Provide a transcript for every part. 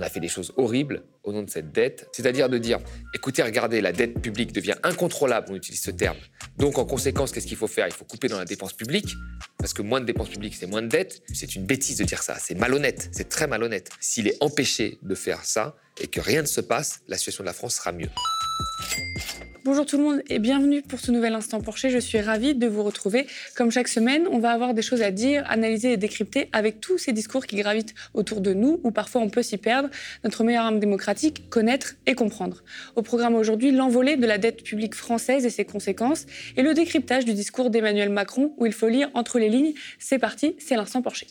on a fait des choses horribles au nom de cette dette, c'est-à-dire de dire, écoutez, regardez, la dette publique devient incontrôlable, on utilise ce terme. Donc en conséquence, qu'est-ce qu'il faut faire? Il faut couper dans la dépense publique, parce que moins de dépenses publiques, c'est moins de dettes. C'est une bêtise de dire ça, c'est malhonnête, c'est très malhonnête. S'il est empêché de faire ça et que rien ne se passe, la situation de la France sera mieux. Bonjour tout le monde et bienvenue pour ce nouvel Instant Porcher. Je suis ravie de vous retrouver. Comme chaque semaine, on va avoir des choses à dire, analyser et décrypter avec tous ces discours qui gravitent autour de nous, ou parfois on peut s'y perdre. Notre meilleure arme démocratique, connaître et comprendre. Au programme aujourd'hui, l'envolée de la dette publique française et ses conséquences, et le décryptage du discours d'Emmanuel Macron, où il faut lire entre les lignes. C'est parti, c'est l'Instant Porcher.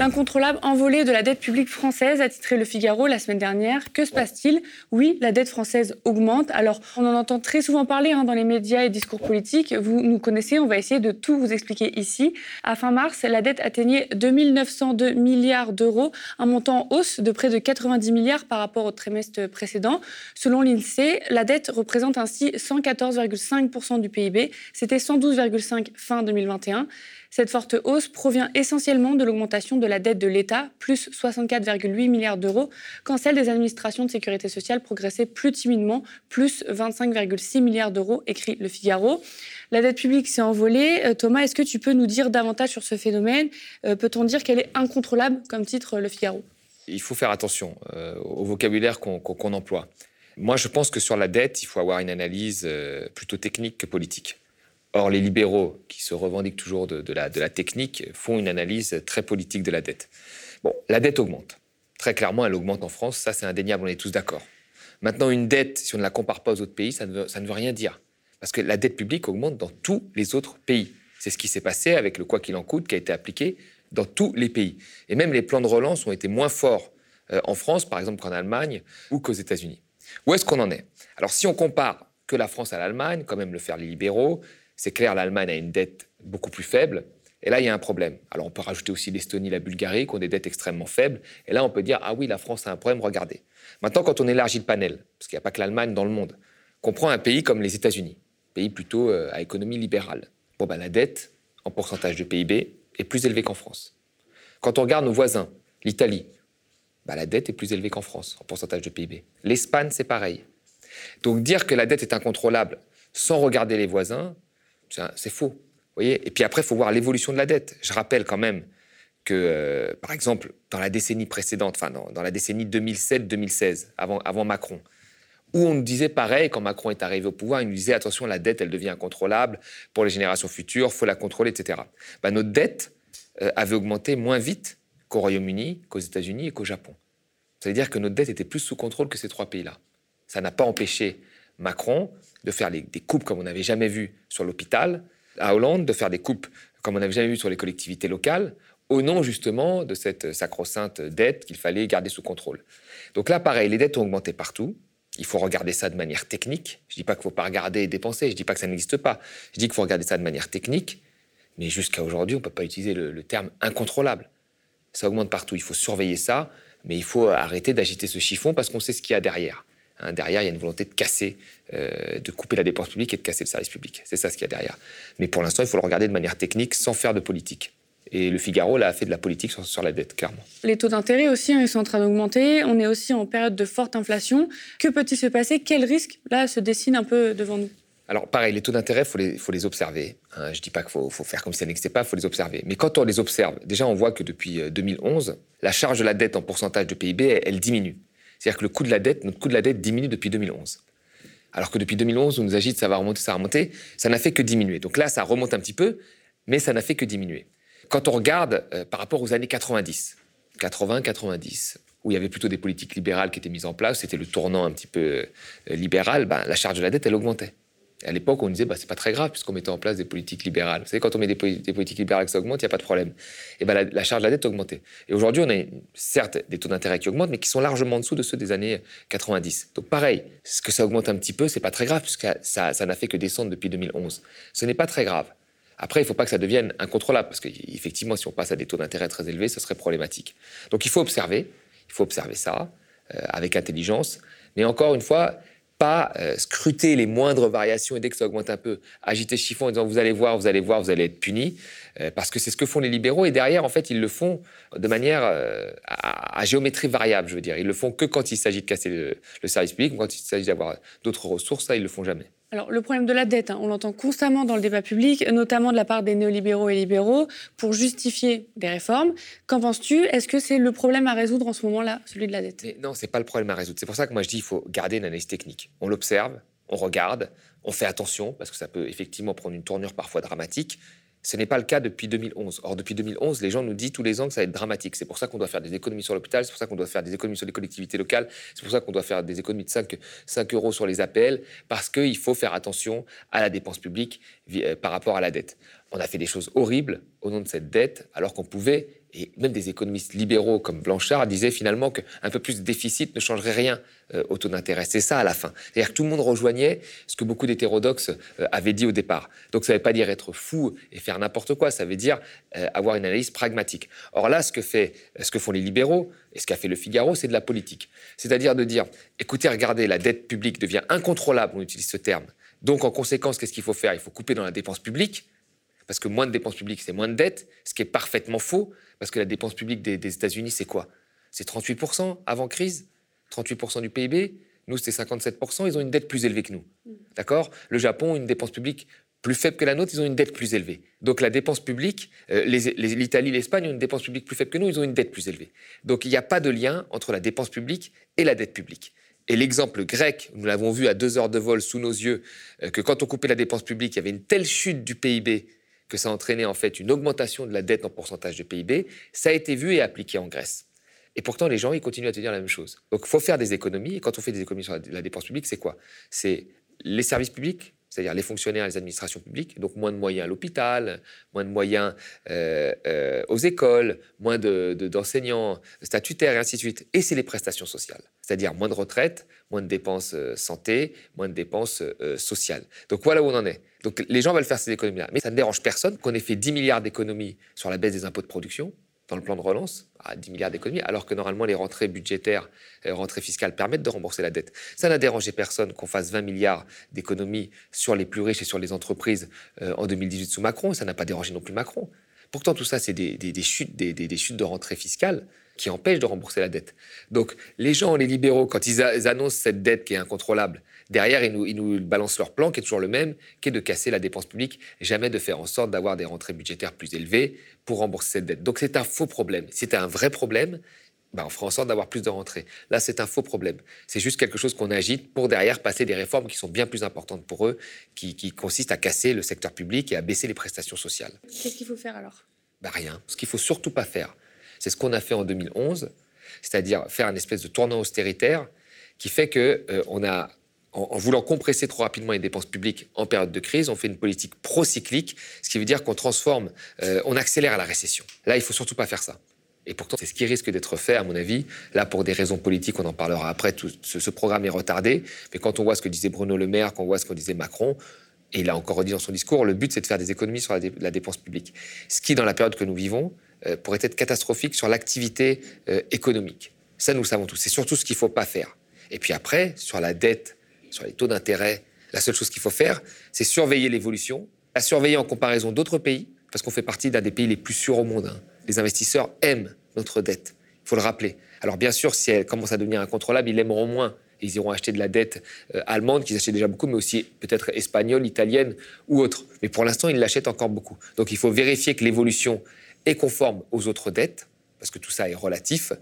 L'incontrôlable envolée de la dette publique française a titré Le Figaro la semaine dernière. Que se passe-t-il? Oui, la dette française augmente. Alors, on en entend très souvent parler hein, dans les médias et discours politiques. Vous nous connaissez, on va essayer de tout vous expliquer ici. À fin mars, la dette atteignait 2902 milliards d'euros, un montant en hausse de près de 90 milliards par rapport au trimestre précédent. Selon l'INSEE, la dette représente ainsi 114,5% du PIB. C'était 112,5 fin 2021. Cette forte hausse provient essentiellement de l'augmentation de la dette de l'État, plus 64,8 milliards d'euros, quand celle des administrations de sécurité sociale progressait plus timidement, plus 25,6 milliards d'euros, écrit Le Figaro. La dette publique s'est envolée. Euh, Thomas, est-ce que tu peux nous dire davantage sur ce phénomène? Euh, Peut-on dire qu'elle est incontrôlable, comme titre Le Figaro? Il faut faire attention euh, au vocabulaire qu'on emploie. Moi, je pense que sur la dette, il faut avoir une analyse plutôt technique que politique. Or, les libéraux, qui se revendiquent toujours de, la, technique, font une analyse très politique de la dette. Bon, la dette augmente. Très clairement, elle augmente en France, ça c'est indéniable, on est tous d'accord. Maintenant, une dette, si on ne la compare pas aux autres pays, ça ne, veut, rien dire. Parce que la dette publique augmente dans tous les autres pays. C'est ce qui s'est passé avec le quoi qu'il en coûte qui a été appliqué dans tous les pays. Et même les plans de relance ont été moins forts euh, en France, par exemple, qu'en Allemagne ou qu'aux États-Unis. Où est-ce qu'on en est? Alors, si on compare que la France à l'Allemagne, quand même le faire les libéraux, c'est clair, l'Allemagne a une dette beaucoup plus faible. Et là, il y a un problème. Alors, on peut rajouter aussi l'Estonie, la Bulgarie, qui ont des dettes extrêmement faibles. Et là, on peut dire, ah oui, la France a un problème, regardez. Maintenant, quand on élargit le panel, parce qu'il n'y a pas que l'Allemagne dans le monde, qu'on prend un pays comme les États-Unis, pays plutôt euh, à économie libérale, bon, ben, la dette, en pourcentage de PIB, est plus élevée qu'en France. Quand on regarde nos voisins, l'Italie, ben, la dette est plus élevée qu'en France, en pourcentage de PIB. L'Espagne, c'est pareil. Donc, dire que la dette est incontrôlable sans regarder les voisins, c'est faux. Voyez et puis après, il faut voir l'évolution de la dette. Je rappelle quand même que, euh, par exemple, dans la décennie précédente, enfin dans, la décennie 2007-2016, avant, avant Macron, où on nous disait pareil, quand Macron est arrivé au pouvoir, il nous disait attention, la dette, elle devient incontrôlable pour les générations futures, faut la contrôler, etc. Ben, notre dette euh, avait augmenté moins vite qu'au Royaume-Uni, qu'aux États-Unis et qu'au Japon. Ça veut dire que notre dette était plus sous contrôle que ces trois pays-là. Ça n'a pas empêché Macron de faire des coupes comme on n'avait jamais vu sur l'hôpital, à Hollande de faire des coupes comme on n'avait jamais vu sur les collectivités locales, au nom justement de cette sacro-sainte dette qu'il fallait garder sous contrôle. Donc là, pareil, les dettes ont augmenté partout. Il faut regarder ça de manière technique. Je ne dis pas qu'il ne faut pas regarder et dépenser, je ne dis pas que ça n'existe pas. Je dis qu'il faut regarder ça de manière technique, mais jusqu'à aujourd'hui, on ne peut pas utiliser le, le terme incontrôlable. Ça augmente partout, il faut surveiller ça, mais il faut arrêter d'agiter ce chiffon parce qu'on sait ce qu'il y a derrière. Hein, derrière, il y a une volonté de casser, euh, de couper la dépense publique et de casser le service public. C'est ça ce qu'il y a derrière. Mais pour l'instant, il faut le regarder de manière technique, sans faire de politique. Et le Figaro là, a fait de la politique sur, la dette, clairement. Les taux d'intérêt aussi, hein, ils sont en train d'augmenter. On est aussi en période de forte inflation. Que peut-il se passer? Quel risque, là, se dessine un peu devant nous? Alors pareil, les taux d'intérêt, il faut les, faut les observer. Hein. je ne dis pas qu'il faut, faut, faire comme si ça n'existait pas, il faut les observer. Mais quand on les observe, déjà on voit que depuis 2011, euh, la charge de la dette en pourcentage de PIB, elle diminue. C'est-à-dire que le coût de la dette, notre coût de la dette diminue depuis 2011. Alors que depuis 2011, on nous agite, ça va remonter, ça va remonter, ça n'a fait que diminuer. Donc là, ça remonte un petit peu, mais ça n'a fait que diminuer. Quand on regarde euh, par rapport aux années 90, 80, 90, où il y avait plutôt des politiques libérales qui étaient mises en place, c'était le tournant un petit peu euh, libéral, ben, la charge de la dette, elle augmentait. À l'époque, on disait, bah, c'est pas très grave, puisqu'on mettait en place des politiques libérales. Vous savez, quand on met des, politiques libérales que ça augmente, il n'y a pas de problème. Et ben, la, charge de la dette augmentait. Et aujourd'hui, on a certes des taux d'intérêt qui augmentent, mais qui sont largement en dessous de ceux des années 90. Donc, pareil, ce que ça augmente un petit peu, c'est pas très grave, puisque ça n'a fait que descendre depuis 2011. Ce n'est pas très grave. Après, il ne faut pas que ça devienne incontrôlable, parce qu'effectivement, si on passe à des taux d'intérêt très élevés, ce serait problématique. Donc, il faut observer, il faut observer ça euh, avec intelligence. Mais encore une fois, pas euh, scruter les moindres variations et dès que ça augmente un peu, agiter ce chiffon en disant vous allez voir, vous allez voir, vous allez être puni, euh, parce que c'est ce que font les libéraux et derrière, en fait, ils le font de manière euh, à, géométrie variable, je veux dire. Ils le font que quand il s'agit de casser le, le service public, quand il s'agit d'avoir d'autres ressources, ça, ils le font jamais. Alors, le problème de la dette, hein, on l'entend constamment dans le débat public, notamment de la part des néolibéraux et libéraux, pour justifier des réformes. Qu'en penses-tu? Est-ce que c'est le problème à résoudre en ce moment-là, celui de la dette? Non, c'est pas le problème à résoudre. C'est pour ça que moi je dis qu'il faut garder une analyse technique. On l'observe, on regarde, on fait attention, parce que ça peut effectivement prendre une tournure parfois dramatique. Ce n'est pas le cas depuis 2011. Or, depuis 2011, les gens nous disent tous les ans que ça va être dramatique. C'est pour ça qu'on doit faire des économies sur l'hôpital, c'est pour ça qu'on doit faire des économies sur les collectivités locales, c'est pour ça qu'on doit faire des économies de 5, 5 euros sur les APL, parce qu'il faut faire attention à la dépense publique euh, par rapport à la dette. On a fait des choses horribles au nom de cette dette, alors qu'on pouvait et même des économistes libéraux comme Blanchard disaient finalement qu'un peu plus de déficit ne changerait rien euh, au taux d'intérêt. C'est ça à la fin. C'est-à-dire que tout le monde rejoignait ce que beaucoup d'hétérodoxes euh, avaient dit au départ. Donc ça ne veut pas dire être fou et faire n'importe quoi, ça veut dire euh, avoir une analyse pragmatique. Or là, ce que, fait, ce que font les libéraux et ce qu'a fait le Figaro, c'est de la politique. C'est-à-dire de dire, écoutez, regardez, la dette publique devient incontrôlable, on utilise ce terme. Donc en conséquence, qu'est-ce qu'il faut faire? Il faut couper dans la dépense publique parce que moins de dépenses publiques, c'est moins de dettes, ce qui est parfaitement faux, parce que la dépense publique des, États-Unis, c'est quoi? C'est 38% avant crise, 38% du PIB. Nous, c'était 57%, ils ont une dette plus élevée que nous. D'accord? Le Japon, une dépense publique plus faible que la nôtre, ils ont une dette plus élevée. Donc la dépense publique, euh, l'Italie, l'Espagne ont une dépense publique plus faible que nous, ils ont une dette plus élevée. Donc il n'y a pas de lien entre la dépense publique et la dette publique. Et l'exemple grec, nous l'avons vu à deux heures de vol sous nos yeux, euh, que quand on coupait la dépense publique, il y avait une telle chute du PIB que ça entraînait en fait une augmentation de la dette en pourcentage de PIB, ça a été vu et appliqué en Grèce. Et pourtant, les gens, ils continuent à te dire la même chose. Donc, il faut faire des économies. Et quand on fait des économies sur la, dépense publique, c'est quoi? C'est les services publics, c'est-à-dire les fonctionnaires, les administrations publiques, donc moins de moyens à l'hôpital, moins de moyens euh, euh, aux écoles, moins d'enseignants de, statutaires et ainsi de suite. Et c'est les prestations sociales, c'est-à-dire moins de retraites, moins de dépenses euh, santé, moins de dépenses sociales. Donc voilà où on en est. Donc les gens veulent faire ces économies-là. Mais ça ne dérange personne qu'on ait fait 10 milliards d'économies sur la baisse des impôts de production dans le plan de relance, à 10 milliards d'économies, alors que normalement les rentrées budgétaires, les rentrées fiscales permettent de rembourser la dette. Ça n'a dérangé personne qu'on fasse 20 milliards d'économies sur les plus riches et sur les entreprises euh, en 2018 sous Macron, ça n'a pas dérangé non plus Macron. Pourtant, tout ça, c'est des, chutes de rentrées fiscales qui empêchent de rembourser la dette. Donc, les gens, les libéraux, quand ils annoncent cette dette qui est incontrôlable, Derrière, ils nous, ils nous, balancent leur plan, qui est toujours le même, qui est de casser la dépense publique, jamais de faire en sorte d'avoir des rentrées budgétaires plus élevées pour rembourser cette dette. Donc c'est un faux problème. Si c'était un vrai problème, ben, on fera en sorte d'avoir plus de rentrées. Là, c'est un faux problème. C'est juste quelque chose qu'on agite pour derrière passer des réformes qui sont bien plus importantes pour eux, qui, consistent à casser le secteur public et à baisser les prestations sociales. Qu'est-ce qu'il faut faire alors? Ben, Rien. Ce qu'il faut surtout pas faire, c'est ce qu'on a fait en 2011, c'est-à-dire faire un espèce de tournant austéritaire qui fait que euh, on a en, voulant compresser trop rapidement les dépenses publiques en période de crise, on fait une politique procyclique, ce qui veut dire qu'on transforme, euh, on accélère la récession. Là, il faut surtout pas faire ça. Et pourtant, c'est ce qui risque d'être fait, à mon avis. Là, pour des raisons politiques, on en parlera après. Tout ce, programme est retardé. Mais quand on voit ce que disait Bruno Le Maire, quand on voit ce que disait Macron, et il a encore redit dans son discours, le but, c'est de faire des économies sur la, dépense publique. Ce qui, dans la période que nous vivons, euh, pourrait être catastrophique sur l'activité euh, économique. Ça, nous le savons tous. C'est surtout ce qu'il ne faut pas faire. Et puis après, sur la dette sur les taux d'intérêt, la seule chose qu'il faut faire, c'est surveiller l'évolution, la surveiller en comparaison d'autres pays, parce qu'on fait partie d'un des pays les plus sûrs au monde. Hein. Les investisseurs aiment notre dette, il faut le rappeler. Alors bien sûr, si elle commence à devenir incontrôlable, ils l'aimeront moins. Ils iront acheter de la dette euh, allemande, qu'ils achètent déjà beaucoup, mais aussi peut-être espagnole, italienne ou autre. Mais pour l'instant, ils l'achètent encore beaucoup. Donc il faut vérifier que l'évolution est conforme aux autres dettes, parce que tout ça est relatif.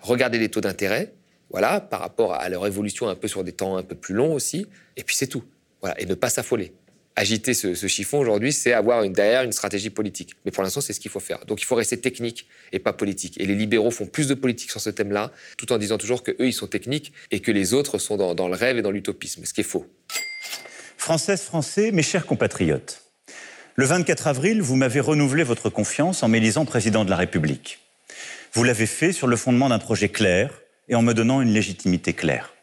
Regarder les taux d'intérêt, voilà, par rapport à leur évolution un peu sur des temps un peu plus longs aussi. Et puis c'est tout. Voilà, et ne pas s'affoler. Agiter ce, chiffon aujourd'hui, c'est avoir derrière une stratégie politique. Mais pour l'instant, c'est ce qu'il faut faire. Donc il faut rester technique et pas politique. Et les libéraux font plus de politique sur ce thème-là, tout en disant toujours qu'eux, ils sont techniques et que les autres sont dans, dans le rêve et dans l'utopisme, ce qui est faux. Françaises, Français, mes chers compatriotes, le 24 avril, vous m'avez renouvelé votre confiance en m'élisant président de la République. Vous l'avez fait sur le fondement d'un projet clair, et en me donnant une légitimité claire.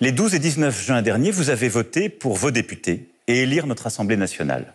Les 12 et 19 juin dernier, vous avez voté pour vos députés et élire notre Assemblée nationale.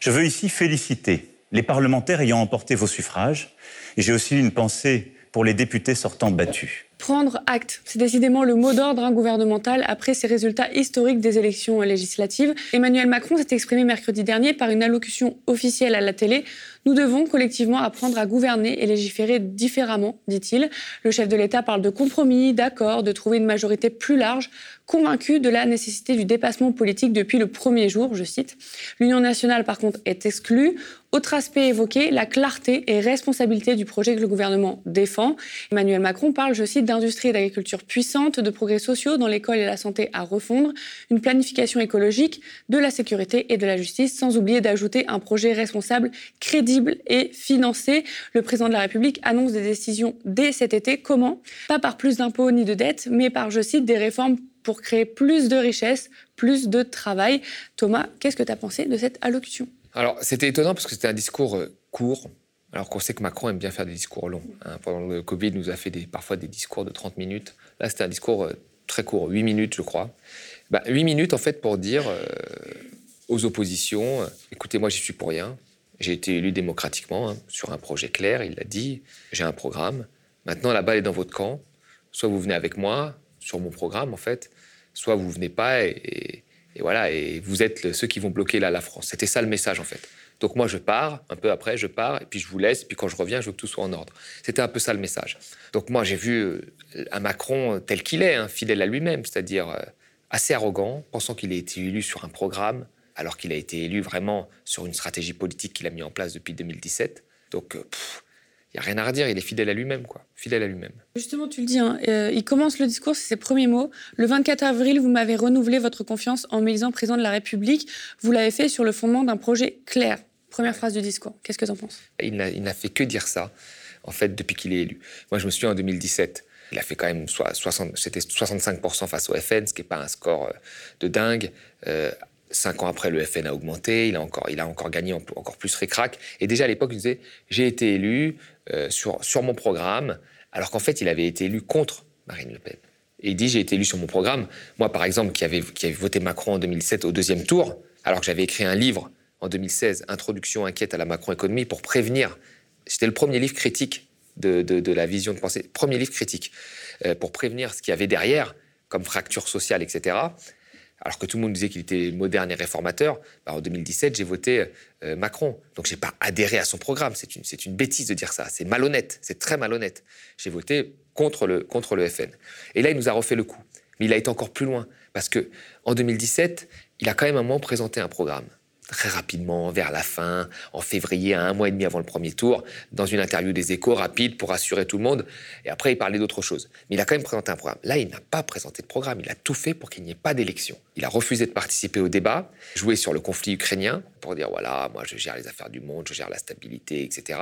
Je veux ici féliciter les parlementaires ayant emporté vos suffrages et j'ai aussi une pensée pour les députés sortants battus. Prendre acte, c'est décidément le mot d'ordre hein, gouvernemental après ces résultats historiques des élections législatives. Emmanuel Macron s'est exprimé mercredi dernier par une allocution officielle à la télé. Nous devons collectivement apprendre à gouverner et légiférer différemment, dit-il. Le chef de l'État parle de compromis, d'accord, de trouver une majorité plus large, convaincu de la nécessité du dépassement politique depuis le premier jour, je cite. L'Union nationale, par contre, est exclue. Autre aspect évoqué, la clarté et responsabilité du projet que le gouvernement défend. Emmanuel Macron parle, je cite, d'industrie et d'agriculture puissante, de progrès sociaux dans l'école et la santé à refondre, une planification écologique, de la sécurité et de la justice, sans oublier d'ajouter un projet responsable, crédible et financé. Le président de la République annonce des décisions dès cet été. Comment? Pas par plus d'impôts ni de dettes, mais par, je cite, des réformes pour créer plus de richesses, plus de travail. Thomas, qu'est-ce que tu as pensé de cette allocution? Alors, c'était étonnant parce que c'était un discours euh, court, alors qu'on sait que Macron aime bien faire des discours longs. Hein. Pendant le Covid, il nous a fait des, parfois des discours de 30 minutes. Là, c'était un discours euh, très court, 8 minutes, je crois. Bah, 8 minutes, en fait, pour dire euh, aux oppositions écoutez, moi, j'y suis pour rien. J'ai été élu démocratiquement hein, sur un projet clair, il l'a dit. J'ai un programme. Maintenant, la balle est dans votre camp. Soit vous venez avec moi sur mon programme, en fait, soit vous venez pas et voilà, et vous êtes ceux qui vont bloquer la France. C'était ça le message en fait. Donc moi je pars, un peu après je pars, et puis je vous laisse, puis quand je reviens, je veux que tout soit en ordre. C'était un peu ça le message. Donc moi j'ai vu euh, un Macron tel qu'il est, hein, fidèle à lui-même, c'est-à-dire euh, assez arrogant, pensant qu'il a été élu sur un programme, alors qu'il a été élu vraiment sur une stratégie politique qu'il a mis en place depuis 2017. Donc euh, il n'y a rien à redire, il est fidèle à lui-même, quoi. Fidèle à lui-même. Justement, tu le dis, hein, euh, il commence le discours, c'est ses premiers mots. Le 24 avril, vous m'avez renouvelé votre confiance en m'élisant président de la République. Vous l'avez fait sur le fondement d'un projet clair. Première phrase du discours. Qu'est-ce que tu en penses? Il n'a fait que dire ça, en fait, depuis qu'il est élu. Moi, je me souviens en 2017. Il a fait quand même 60, c'était 65% face au FN, ce qui n'est pas un score euh, de dingue. Euh, Cinq ans après, le FN a augmenté, il a encore, il a encore gagné encore plus récrac. Et déjà à l'époque, il disait J'ai été élu euh, sur, sur mon programme, alors qu'en fait, il avait été élu contre Marine Le Pen. Et il dit J'ai été élu sur mon programme. Moi, par exemple, qui avait, qui avait voté Macron en 2007 au deuxième tour, alors que j'avais écrit un livre en 2016, Introduction inquiète à la Macron-économie, pour prévenir. C'était le premier livre critique de, la vision de pensée, premier livre critique, euh, pour prévenir ce qu'il y avait derrière, comme fracture sociale, etc alors que tout le monde disait qu'il était moderne et réformateur, bah, en 2017, j'ai voté euh, Macron. Donc, je n'ai pas adhéré à son programme. C'est une, une, bêtise de dire ça. C'est malhonnête. C'est très malhonnête. J'ai voté contre le, contre le FN. Et là, il nous a refait le coup. Mais il a été encore plus loin. Parce que en 2017, il a quand même un moment présenté un programme très rapidement, vers la fin, en février, un mois et demi avant le premier tour, dans une interview des échos rapide pour rassurer tout le monde. Et après, il parlait d'autre chose. Mais il a quand même présenté un programme. Là, il n'a pas présenté de programme. Il a tout fait pour qu'il n'y ait pas d'élection. Il a refusé de participer au débat, jouer sur le conflit ukrainien pour dire voilà, moi, je gère les affaires du monde, je gère la stabilité, etc.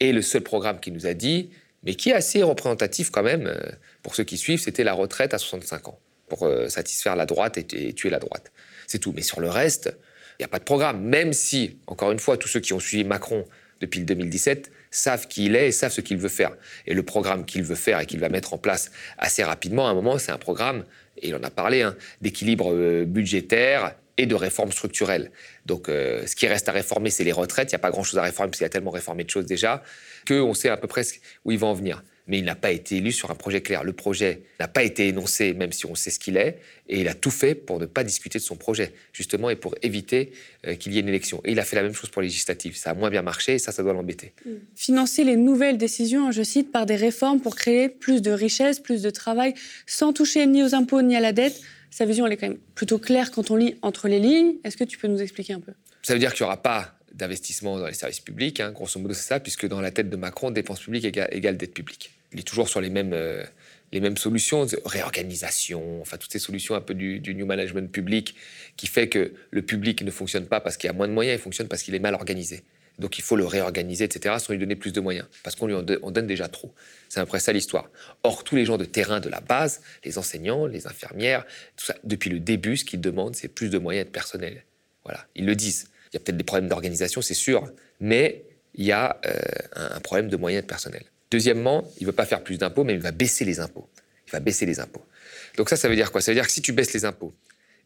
Et le seul programme qu'il nous a dit, mais qui est assez représentatif quand même euh, pour ceux qui suivent, c'était la retraite à 65 ans pour euh, satisfaire la droite et tuer la droite. C'est tout. Mais sur le reste, il n'y a pas de programme, même si, encore une fois, tous ceux qui ont suivi Macron depuis le 2017 savent qui il est et savent ce qu'il veut faire. Et le programme qu'il veut faire et qu'il va mettre en place assez rapidement, à un moment, c'est un programme, et il en a parlé, hein, d'équilibre euh, budgétaire et de réforme structurelle. Donc, euh, ce qui reste à réformer, c'est les retraites. Il n'y a pas grand-chose à réformer parce qu'il y a tellement réformé de choses déjà qu'on sait à peu près où il va en venir mais il n'a pas été élu sur un projet clair. Le projet n'a pas été énoncé, même si on sait ce qu'il est, et il a tout fait pour ne pas discuter de son projet, justement, et pour éviter euh, qu'il y ait une élection. Et il a fait la même chose pour les législatives. Ça a moins bien marché, et ça, ça doit l'embêter. Mm. Financer les nouvelles décisions, je cite, par des réformes pour créer plus de richesses, plus de travail, sans toucher ni aux impôts ni à la dette. Sa vision, elle est quand même plutôt claire quand on lit entre les lignes. Est-ce que tu peux nous expliquer un peu? Ça veut dire qu'il n'y aura pas d'investissement dans les services publics, hein, grosso modo c'est ça, puisque dans la tête de Macron, dépenses publiques égale dette publique il est toujours sur les mêmes, euh, les mêmes solutions, réorganisation, enfin toutes ces solutions un peu du, new management public qui fait que le public ne fonctionne pas parce qu'il y a moins de moyens, il fonctionne parce qu'il est mal organisé. Donc il faut le réorganiser, etc., sans lui donner plus de moyens, parce qu'on lui en donne déjà trop. C'est après ça l'histoire. Or, tous les gens de terrain de la base, les enseignants, les infirmières, tout ça, depuis le début, ce qu'ils demandent, c'est plus de moyens de personnel. Voilà, ils le disent. Il y a peut-être des problèmes d'organisation, c'est sûr, mais il y a euh, un problème de moyens de personnel. Deuxièmement, il ne veut pas faire plus d'impôts, mais il va baisser les impôts. Il va baisser les impôts. Donc ça, ça veut dire quoi? Ça veut dire que si tu baisses les impôts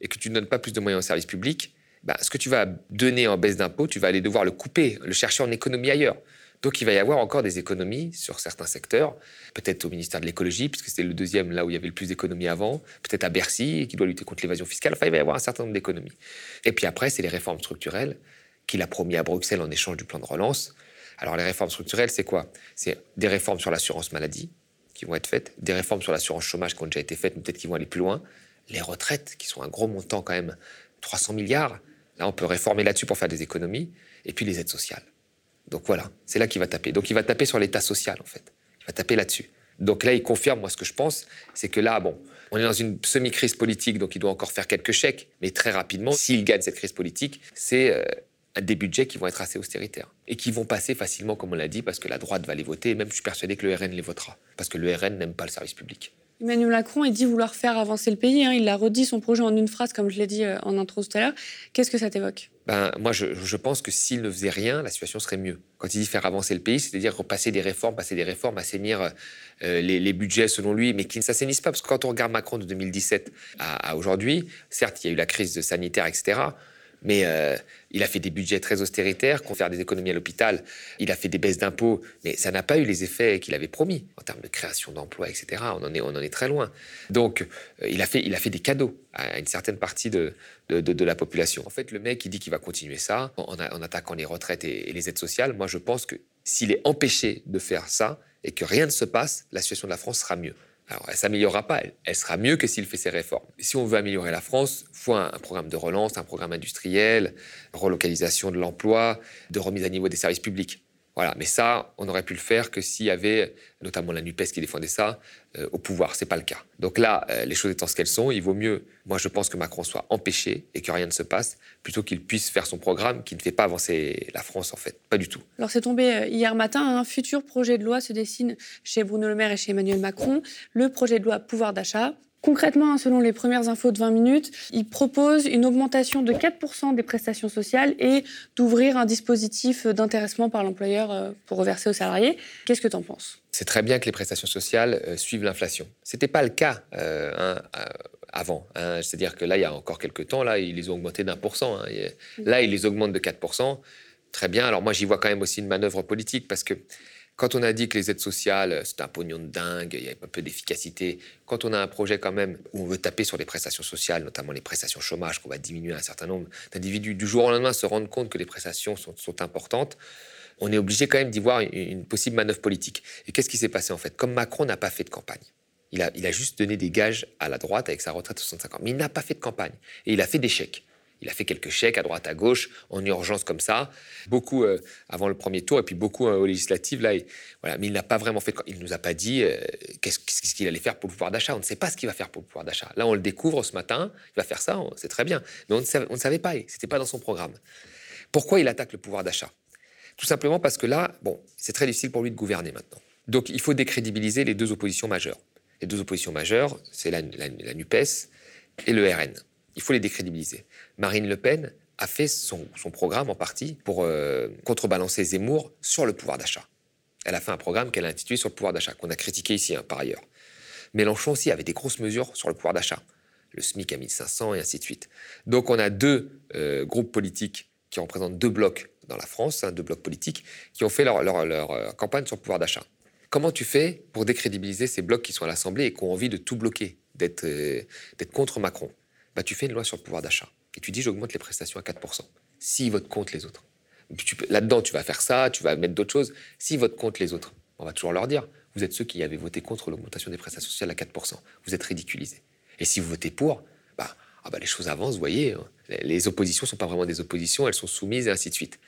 et que tu ne donnes pas plus de moyens aux services publics, bah, ce que tu vas donner en baisse d'impôts, tu vas aller devoir le couper, le chercher en économie ailleurs. Donc il va y avoir encore des économies sur certains secteurs, peut-être au ministère de l'écologie, puisque c'était le deuxième là où il y avait le plus d'économies avant, peut-être à Bercy, qui doit lutter contre l'évasion fiscale. Enfin, il va y avoir un certain nombre d'économies. Et puis après, c'est les réformes structurelles qu'il a promis à Bruxelles en échange du plan de relance. Alors les réformes structurelles, c'est quoi? C'est des réformes sur l'assurance maladie qui vont être faites, des réformes sur l'assurance chômage qui ont déjà été faites, mais peut-être qui vont aller plus loin, les retraites, qui sont un gros montant quand même, 300 milliards. Là, on peut réformer là-dessus pour faire des économies, et puis les aides sociales. Donc voilà, c'est là qu'il va taper. Donc il va taper sur l'État social, en fait. Il va taper là-dessus. Donc là, il confirme, moi, ce que je pense, c'est que là, bon, on est dans une semi-crise politique, donc il doit encore faire quelques chèques, mais très rapidement, s'il gagne cette crise politique, c'est euh, des budgets qui vont être assez austéritaires et qui vont passer facilement, comme on l'a dit, parce que la droite va les voter, et même je suis persuadé que le RN les votera, parce que le RN n'aime pas le service public. Emmanuel Macron, il dit vouloir faire avancer le pays. Hein. Il a redit son projet en une phrase, comme je l'ai dit euh, en intro tout à l'heure. Qu'est-ce que ça t'évoque? Ben, Moi, je, pense que s'il ne faisait rien, la situation serait mieux. Quand il dit faire avancer le pays, c'est-à-dire repasser des réformes, passer des réformes, assainir euh, les, budgets selon lui, mais qui ne s'assainissent pas. Parce que quand on regarde Macron de 2017 à aujourd'hui, certes, il y a eu la crise sanitaire, etc. Mais euh, il a fait des budgets très austéritaires, qu'on faire des économies à l'hôpital. Il a fait des baisses d'impôts, mais ça n'a pas eu les effets qu'il avait promis en termes de création d'emplois, etc. On en est, très loin. Donc, euh, il, a fait, des cadeaux à une certaine partie de, la population. En fait, le mec, il dit qu'il va continuer ça en, en, attaquant les retraites et, et les aides sociales. Moi, je pense que s'il est empêché de faire ça et que rien ne se passe, la situation de la France sera mieux. Alors, elle s'améliorera pas, elle, sera mieux que s'il fait ses réformes. Si on veut améliorer la France, il faut un, programme de relance, un programme industriel, relocalisation de l'emploi, de remise à niveau des services publics. Voilà, mais ça, on aurait pu le faire que s'il y avait, notamment la NUPES qui défendait ça, euh, au pouvoir. C'est pas le cas. Donc là, euh, les choses étant ce qu'elles sont, il vaut mieux, moi je pense que Macron soit empêché et que rien ne se passe, plutôt qu'il puisse faire son programme qui ne fait pas avancer la France en fait. Pas du tout. Alors c'est tombé euh, hier matin, un futur projet de loi se dessine chez Bruno Le Maire et chez Emmanuel Macron, le projet de loi pouvoir d'achat. Concrètement, hein, selon les premières infos de 20 minutes, il propose une augmentation de 4% des prestations sociales et d'ouvrir un dispositif d'intéressement par l'employeur euh, pour reverser aux salariés. Qu'est-ce que tu en penses? C'est très bien que les prestations sociales euh, suivent l'inflation. Ce n'était pas le cas euh, hein, avant. Hein. C'est-à-dire que là, il y a encore quelques temps, là, ils les ont augmentés d'un pour cent. Là, ils les augmentent de 4%. Très bien. Alors moi, j'y vois quand même aussi une manœuvre politique parce que quand on a dit que les aides sociales, c'est un pognon de dingue, il y a un peu d'efficacité, quand on a un projet quand même où on veut taper sur les prestations sociales, notamment les prestations chômage, qu'on va diminuer un certain nombre d'individus, du jour au lendemain se rendre compte que les prestations sont, importantes, on est obligé quand même d'y voir une, possible manœuvre politique. Et qu'est-ce qui s'est passé en fait? Comme Macron n'a pas fait de campagne, il a, il a juste donné des gages à la droite avec sa retraite de 65 ans, mais il n'a pas fait de campagne. Et il a fait des chèques. Il a fait quelques chèques à droite, à gauche, en urgence comme ça, beaucoup euh, avant le premier tour et puis beaucoup euh, aux législatives. Là, voilà. Mais il n'a pas vraiment fait. Il ne nous a pas dit euh, qu'est-ce qu'il allait faire pour le pouvoir d'achat. On ne sait pas ce qu'il va faire pour le pouvoir d'achat. Là, on le découvre ce matin. Il va faire ça, c'est très bien. Mais on ne savait, on ne savait pas. Pas dans son programme. Pourquoi il attaque le pouvoir d'achat? Tout simplement parce que là, bon, c'est très difficile pour lui de gouverner maintenant. Donc, il faut décrédibiliser les deux oppositions majeures. Les deux oppositions majeures, c'est la Nupes et le RN. Il faut les décrédibiliser. Marine Le Pen a fait son, programme en partie pour euh, contrebalancer Zemmour sur le pouvoir d'achat. Elle a fait un programme qu'elle a intitulé sur le pouvoir d'achat, qu'on a critiqué ici hein, par ailleurs. Mélenchon aussi avait des grosses mesures sur le pouvoir d'achat. Le SMIC à 1500 et ainsi de suite. Donc on a deux euh, groupes politiques qui représentent deux blocs dans la France, hein, deux blocs politiques, qui ont fait leur, euh, campagne sur le pouvoir d'achat. Comment tu fais pour décrédibiliser ces blocs qui sont à l'Assemblée et qui ont envie de tout bloquer, d'être contre Macron? Bah, tu fais une loi sur le pouvoir d'achat. Et tu dis, j'augmente les prestations à 4%. S'ils votent contre les autres. Là-dedans, tu vas faire ça, tu vas mettre d'autres choses. S'ils votent contre les autres, on va toujours leur dire, vous êtes ceux qui avaient voté contre l'augmentation des prestations sociales à 4%. Vous êtes ridiculisés. Et si vous votez pour, bah, ah bah les choses avancent, vous voyez. Hein. Les oppositions ne sont pas vraiment des oppositions, elles sont soumises et ainsi de suite.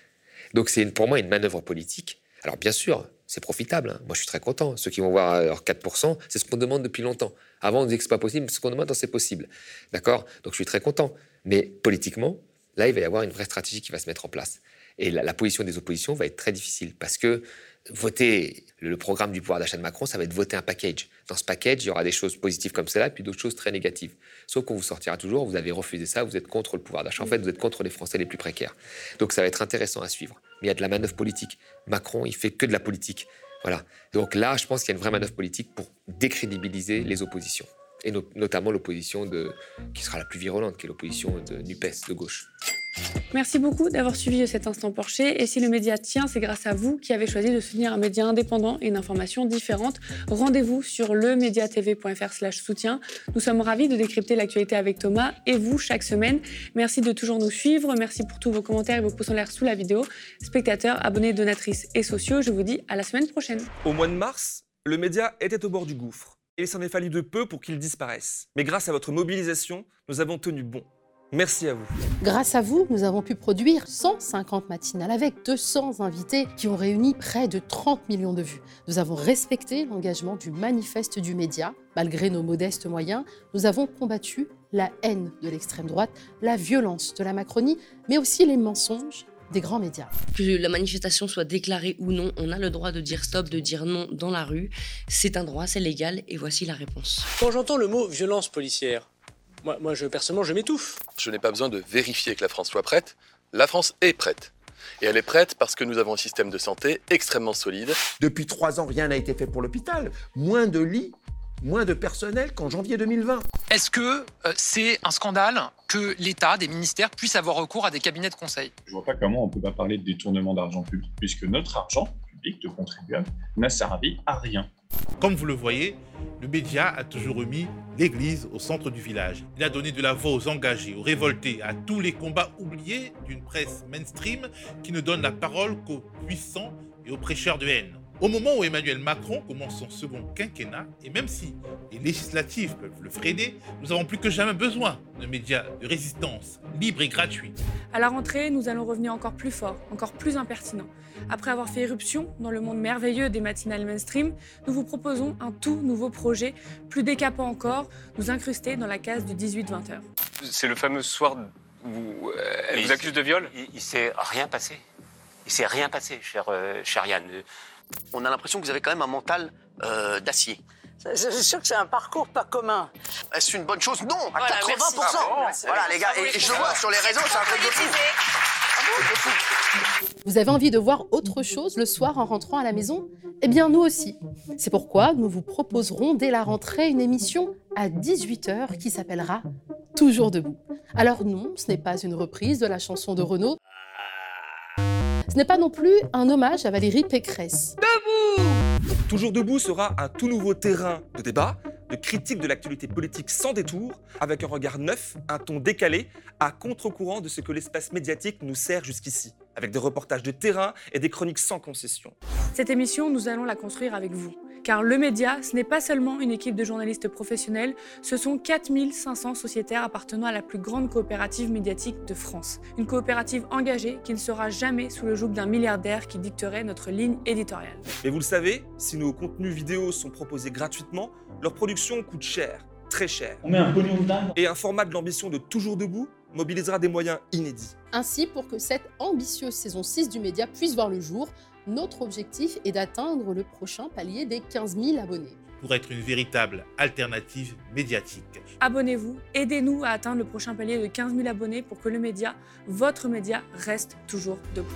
Donc c'est pour moi une manœuvre politique. Alors bien sûr, c'est profitable. Hein. Moi, je suis très content. Ceux qui vont voir leur 4%, c'est ce qu'on demande depuis longtemps. Avant, on disait que ce pas possible, ce qu'on demande, c'est possible. D'accord? Donc, je suis très content. Mais politiquement, là, il va y avoir une vraie stratégie qui va se mettre en place. Et la, position des oppositions va être très difficile parce que voter le programme du pouvoir d'achat de Macron, ça va être voter un package. Dans ce package, il y aura des choses positives comme cela, puis d'autres choses très négatives. Sauf qu'on vous sortira toujours, vous avez refusé ça, vous êtes contre le pouvoir d'achat. En fait, vous êtes contre les Français les plus précaires. Donc ça va être intéressant à suivre. Mais il y a de la manœuvre politique. Macron, il fait que de la politique. Voilà. Donc là, je pense qu'il y a une vraie manœuvre politique pour décrédibiliser les oppositions. Et notamment l'opposition qui sera la plus virulente, qui est l'opposition de NUPES, de gauche. Merci beaucoup d'avoir suivi cet instant Porcher. Et si le média tient, c'est grâce à vous qui avez choisi de soutenir un média indépendant et une information différente. Rendez-vous sur lemediatv.fr soutien. Nous sommes ravis de décrypter l'actualité avec Thomas et vous chaque semaine. Merci de toujours nous suivre. Merci pour tous vos commentaires et vos pouces en l'air sous la vidéo. Spectateurs, abonnés, donatrices et sociaux, je vous dis à la semaine prochaine. Au mois de mars, le média était au bord du gouffre. Et il s'en est fallu de peu pour qu'il disparaisse. Mais grâce à votre mobilisation, nous avons tenu bon. Merci à vous. Grâce à vous, nous avons pu produire 150 matinales avec 200 invités qui ont réuni près de 30 millions de vues. Nous avons respecté l'engagement du manifeste du média. Malgré nos modestes moyens, nous avons combattu la haine de l'extrême droite, la violence de la Macronie, mais aussi les mensonges des grands médias. Que la manifestation soit déclarée ou non, on a le droit de dire stop, de dire non dans la rue. C'est un droit, c'est légal, et voici la réponse. Quand j'entends le mot violence policière, moi, moi je, personnellement, je m'étouffe. Je n'ai pas besoin de vérifier que la France soit prête. La France est prête. Et elle est prête parce que nous avons un système de santé extrêmement solide. Depuis trois ans, rien n'a été fait pour l'hôpital. Moins de lits, moins de personnel qu'en janvier 2020. Est-ce que euh, c'est un scandale que l'État, des ministères, puissent avoir recours à des cabinets de conseil? Je vois pas comment on peut pas parler de détournement d'argent public, puisque notre argent de contribuables n'a servi à rien. Comme vous le voyez, le média a toujours remis l'Église au centre du village. Il a donné de la voix aux engagés, aux révoltés, à tous les combats oubliés d'une presse mainstream qui ne donne la parole qu'aux puissants et aux prêcheurs de haine. Au moment où Emmanuel Macron commence son second quinquennat, et même si les législatives peuvent le freiner, nous avons plus que jamais besoin de médias de résistance libres et gratuits. À la rentrée, nous allons revenir encore plus fort, encore plus impertinent. Après avoir fait éruption dans le monde merveilleux des matinales mainstream, nous vous proposons un tout nouveau projet, plus décapant encore, nous incruster dans la case du 18-20 heures. C'est le fameux soir où euh, elle vous accuse de viol? Il, il s'est rien passé. Il s'est rien passé, cher, euh, cher Yann. On a l'impression que vous avez quand même un mental euh, d'acier. C'est sûr que c'est un parcours pas commun. Est-ce une bonne chose? Non, à Voilà, 80%. merci. Ah voilà, les gars, et, et je le vois sur les réseaux, c'est un truc de fou. Vous avez envie de voir autre chose le soir en rentrant à la maison? Eh bien, nous aussi. C'est pourquoi nous vous proposerons dès la rentrée une émission à 18h qui s'appellera Toujours debout. Alors non, ce n'est pas une reprise de la chanson de Renaud. Ce n'est pas non plus un hommage à Valérie Pécresse. Toujours debout sera un tout nouveau terrain de débat, de critique de l'actualité politique sans détour, avec un regard neuf, un ton décalé, à contre-courant de ce que l'espace médiatique nous sert jusqu'ici, avec des reportages de terrain et des chroniques sans concession. Cette émission, nous allons la construire avec vous. Car le média, ce n'est pas seulement une équipe de journalistes professionnels, ce sont 4500 sociétaires appartenant à la plus grande coopérative médiatique de France. Une coopérative engagée qui ne sera jamais sous le joug d'un milliardaire qui dicterait notre ligne éditoriale. Mais vous le savez, si nos contenus vidéo sont proposés gratuitement, leur production coûte cher, très cher. On met un pognon de dingue. Et un format de l'ambition de Toujours Debout mobilisera des moyens inédits. Ainsi, pour que cette ambitieuse saison 6 du média puisse voir le jour, notre objectif est d'atteindre le prochain palier des 15 000 abonnés. Pour être une véritable alternative médiatique. Abonnez-vous, aidez-nous à atteindre le prochain palier de 15 000 abonnés pour que le média, votre média, reste toujours debout.